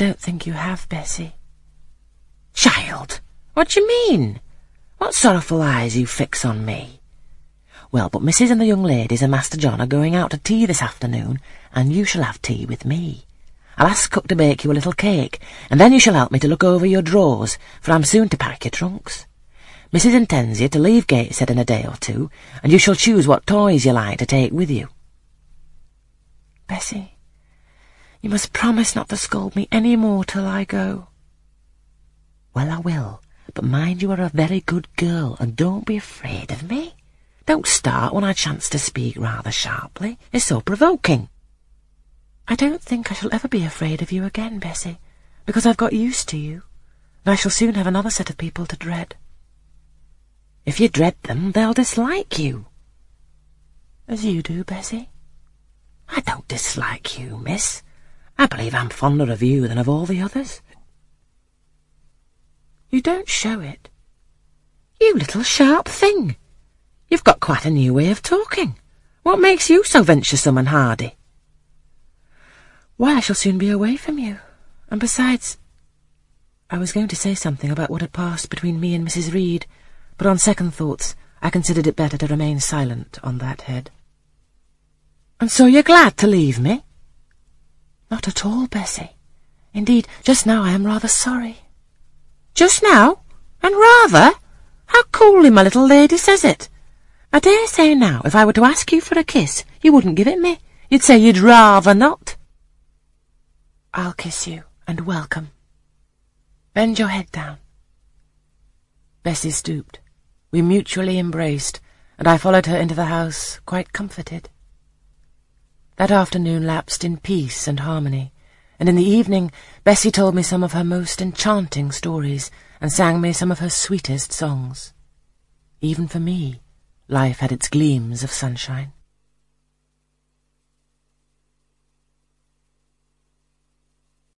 don't think you have, Bessie. Child, what do you mean? What sorrowful eyes you fix on me? Well, but Mrs. and the young ladies and Master John are going out to tea this afternoon, and you shall have tea with me. I'll ask cook to bake you a little cake, and then you shall help me to look over your drawers, for I'm soon to pack your trunks. Mrs. intends you to leave Gateshead in a day or two, and you shall choose what toys you like to take with you. Bessie, you must promise not to scold me any more till I go. Well, I will, but mind you are a very good girl, and don't be afraid of me. Don't start when I chance to speak rather sharply. It's so provoking. I don't think I shall ever be afraid of you again, Bessie, because I've got used to you, and I shall soon have another set of people to dread. If you dread them, they'll dislike you. As you do, Bessie. I don't dislike you, miss. I believe I'm fonder of you than of all the others. You don't show it. You little sharp thing. You've got quite a new way of talking. What makes you so venturesome and hardy? Why, I shall soon be away from you. And besides, I was going to say something about what had passed between me and Mrs. Reed, but on second thoughts I considered it better to remain silent on that head. And so you're glad to leave me? Not at all, Bessie. Indeed, just now I am rather sorry. Just now? And rather? How coolly my little lady says it. I dare say now, if I were to ask you for a kiss, you wouldn't give it me. You'd say you'd rather not. I'll kiss you, and welcome. Bend your head down. Bessie stooped. We mutually embraced, and I followed her into the house, quite comforted. That afternoon lapsed in peace and harmony, and in the evening Bessie told me some of her most enchanting stories, and sang me some of her sweetest songs. Even for me, life had its gleams of sunshine.